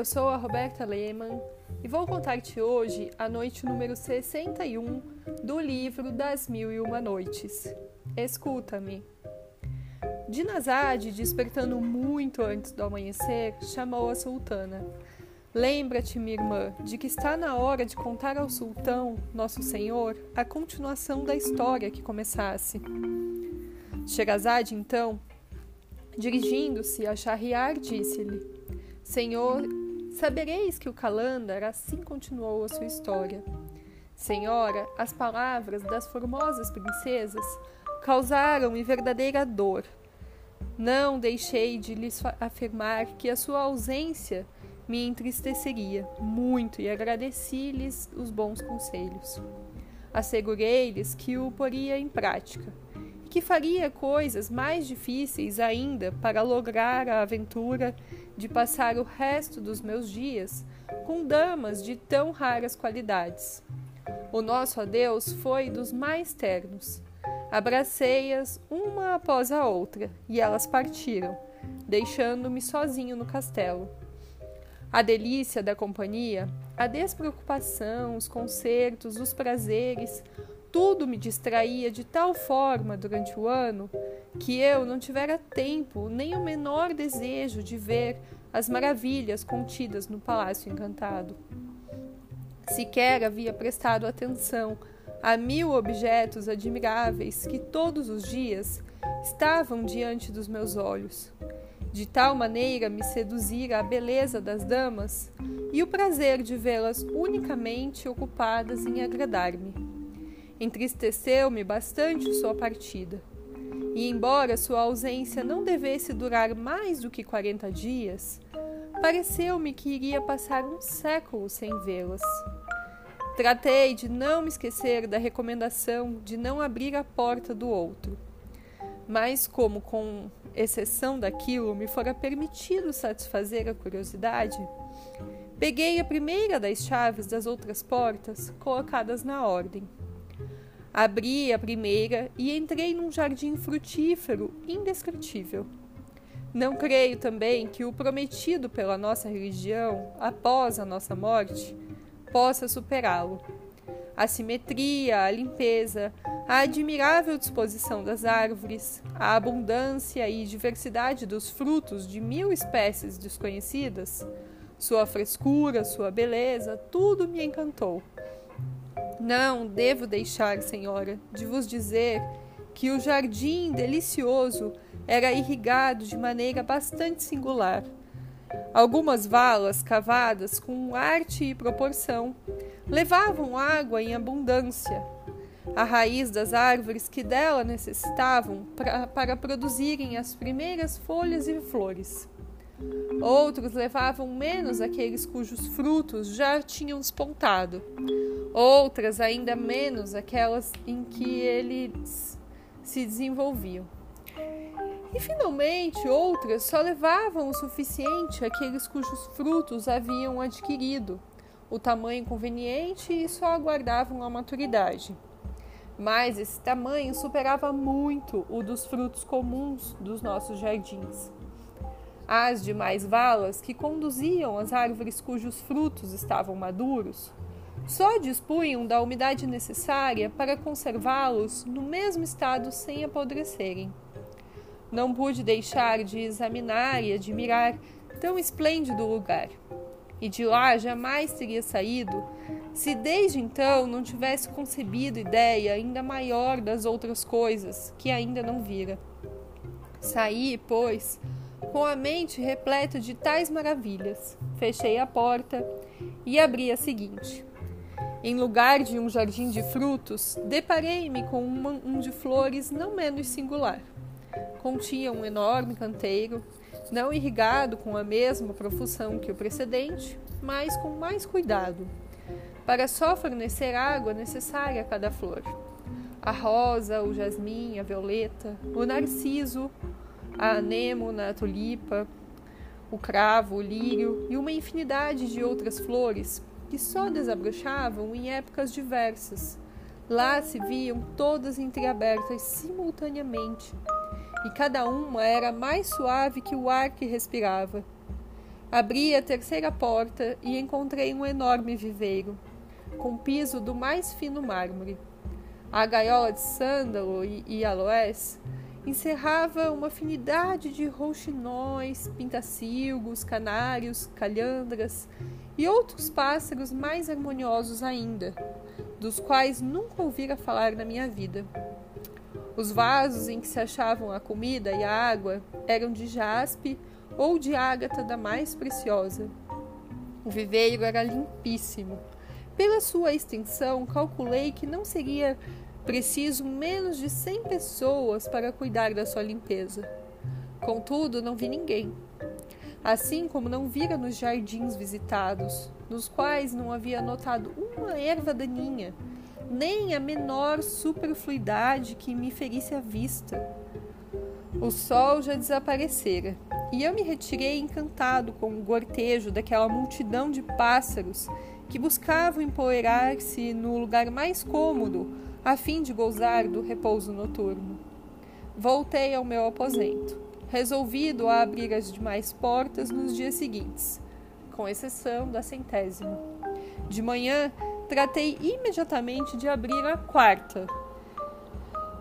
eu sou a Roberta Lehmann e vou contar-te hoje a noite número 61 do livro Das Mil e Uma Noites. Escuta-me. Dinazade, despertando muito antes do amanhecer, chamou a sultana. Lembra-te, minha irmã, de que está na hora de contar ao sultão, nosso senhor, a continuação da história que começasse. Sherazade, então, dirigindo-se a Shahriar, disse-lhe: Senhor, sabereis que o Calandar assim continuou a sua história. Senhora, as palavras das formosas princesas causaram-me verdadeira dor. Não deixei de lhes afirmar que a sua ausência me entristeceria muito e agradeci-lhes os bons conselhos. Assegurei-lhes que o poria em prática que faria coisas mais difíceis ainda para lograr a aventura de passar o resto dos meus dias com damas de tão raras qualidades. O nosso adeus foi dos mais ternos. Abracei-as uma após a outra e elas partiram, deixando-me sozinho no castelo. A delícia da companhia, a despreocupação, os concertos, os prazeres, tudo me distraía de tal forma durante o ano que eu não tivera tempo nem o menor desejo de ver as maravilhas contidas no Palácio Encantado. Sequer havia prestado atenção a mil objetos admiráveis que todos os dias estavam diante dos meus olhos. De tal maneira me seduzira a beleza das damas e o prazer de vê-las unicamente ocupadas em agradar-me. Entristeceu-me bastante sua partida. E, embora sua ausência não devesse durar mais do que quarenta dias, pareceu-me que iria passar um século sem vê-las. Tratei de não me esquecer da recomendação de não abrir a porta do outro. Mas, como, com exceção daquilo, me fora permitido satisfazer a curiosidade, peguei a primeira das chaves das outras portas colocadas na ordem Abri a primeira e entrei num jardim frutífero indescritível. Não creio também que o prometido pela nossa religião, após a nossa morte, possa superá-lo. A simetria, a limpeza, a admirável disposição das árvores, a abundância e diversidade dos frutos de mil espécies desconhecidas, sua frescura, sua beleza, tudo me encantou. Não devo deixar, senhora, de vos dizer que o jardim delicioso era irrigado de maneira bastante singular. Algumas valas cavadas com arte e proporção levavam água em abundância. A raiz das árvores que dela necessitavam pra, para produzirem as primeiras folhas e flores. Outros levavam menos aqueles cujos frutos já tinham despontado. Outras ainda menos aquelas em que eles se desenvolviam. E finalmente outras só levavam o suficiente aqueles cujos frutos haviam adquirido o tamanho conveniente e só aguardavam a maturidade. Mas esse tamanho superava muito o dos frutos comuns dos nossos jardins. As demais valas que conduziam as árvores cujos frutos estavam maduros só dispunham da umidade necessária para conservá-los no mesmo estado sem apodrecerem. Não pude deixar de examinar e admirar tão esplêndido lugar, e de lá jamais teria saído se desde então não tivesse concebido ideia ainda maior das outras coisas que ainda não vira. Saí, pois, com a mente repleta de tais maravilhas. Fechei a porta e abri a seguinte. Em lugar de um jardim de frutos, deparei-me com um de flores não menos singular. Continha um enorme canteiro, não irrigado com a mesma profusão que o precedente, mas com mais cuidado, para só fornecer água necessária a cada flor. A rosa, o jasmim, a violeta, o narciso, a anêmona, a tulipa, o cravo, o lírio e uma infinidade de outras flores que só desabrochavam em épocas diversas. Lá se viam todas entreabertas simultaneamente, e cada uma era mais suave que o ar que respirava. Abri a terceira porta e encontrei um enorme viveiro, com piso do mais fino mármore. A gaiola de sândalo e aloés encerrava uma afinidade de rouxinóis, pintacilgos, canários, calhandras e outros pássaros mais harmoniosos ainda, dos quais nunca ouvira falar na minha vida. Os vasos em que se achavam a comida e a água eram de jaspe ou de ágata da mais preciosa. O viveiro era limpíssimo. Pela sua extensão, calculei que não seria preciso menos de cem pessoas para cuidar da sua limpeza. Contudo, não vi ninguém. Assim como não vira nos jardins visitados, nos quais não havia notado uma erva daninha, nem a menor superfluidade que me ferisse a vista. O sol já desaparecera, e eu me retirei encantado com o gortejo daquela multidão de pássaros que buscavam empoeirar-se no lugar mais cômodo a fim de gozar do repouso noturno. Voltei ao meu aposento, resolvido a abrir as demais portas nos dias seguintes, com exceção da centésima. De manhã, tratei imediatamente de abrir a quarta.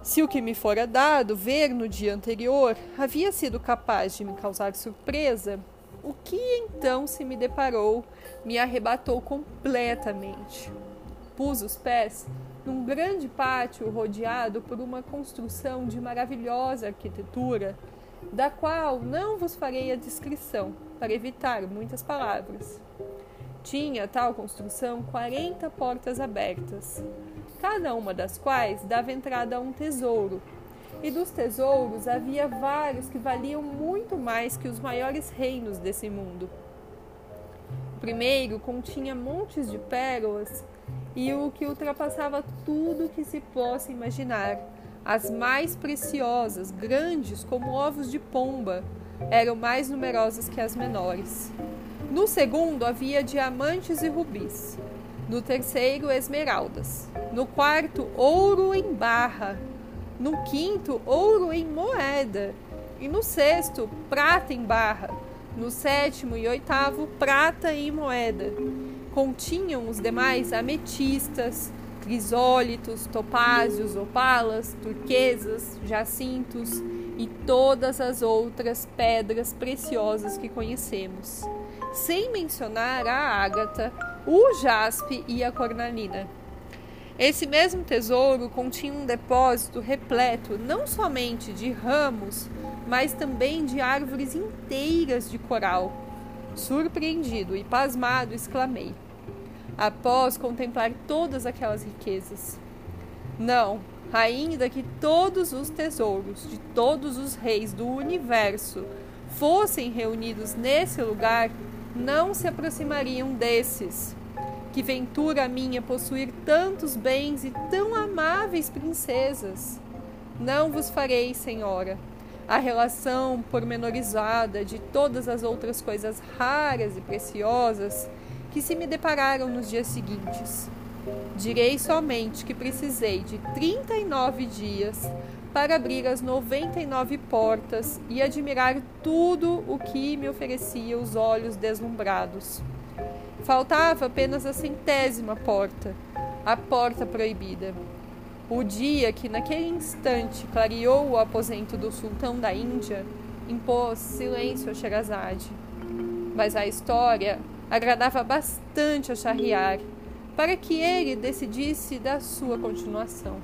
Se o que me fora dado ver no dia anterior havia sido capaz de me causar surpresa, o que então se me deparou me arrebatou completamente. Pus os pés num grande pátio rodeado por uma construção de maravilhosa arquitetura, da qual não vos farei a descrição, para evitar muitas palavras. Tinha tal construção quarenta portas abertas, cada uma das quais dava entrada a um tesouro, e dos tesouros havia vários que valiam muito mais que os maiores reinos desse mundo. O primeiro continha montes de pérolas e o que ultrapassava tudo que se possa imaginar. As mais preciosas, grandes como ovos de pomba, eram mais numerosas que as menores. No segundo havia diamantes e rubis. No terceiro, esmeraldas. No quarto, ouro em barra. No quinto, ouro em moeda. E no sexto, prata em barra. No sétimo e oitavo, prata em moeda continham os demais ametistas, crisólitos, topázios, opalas, turquesas, jacintos e todas as outras pedras preciosas que conhecemos, sem mencionar a ágata, o jaspe e a cornalina. Esse mesmo tesouro continha um depósito repleto não somente de ramos, mas também de árvores inteiras de coral. Surpreendido e pasmado, exclamei: após contemplar todas aquelas riquezas. Não, ainda que todos os tesouros de todos os reis do universo fossem reunidos nesse lugar, não se aproximariam desses. Que ventura minha possuir tantos bens e tão amáveis princesas! Não vos farei, senhora, a relação pormenorizada de todas as outras coisas raras e preciosas que se me depararam nos dias seguintes. Direi somente que precisei de 39 dias para abrir as 99 portas e admirar tudo o que me oferecia os olhos deslumbrados. Faltava apenas a centésima porta, a porta proibida. O dia que naquele instante clareou o aposento do sultão da Índia impôs silêncio a Sherazade. Mas a história agradava bastante a Shahriar, para que ele decidisse da sua continuação.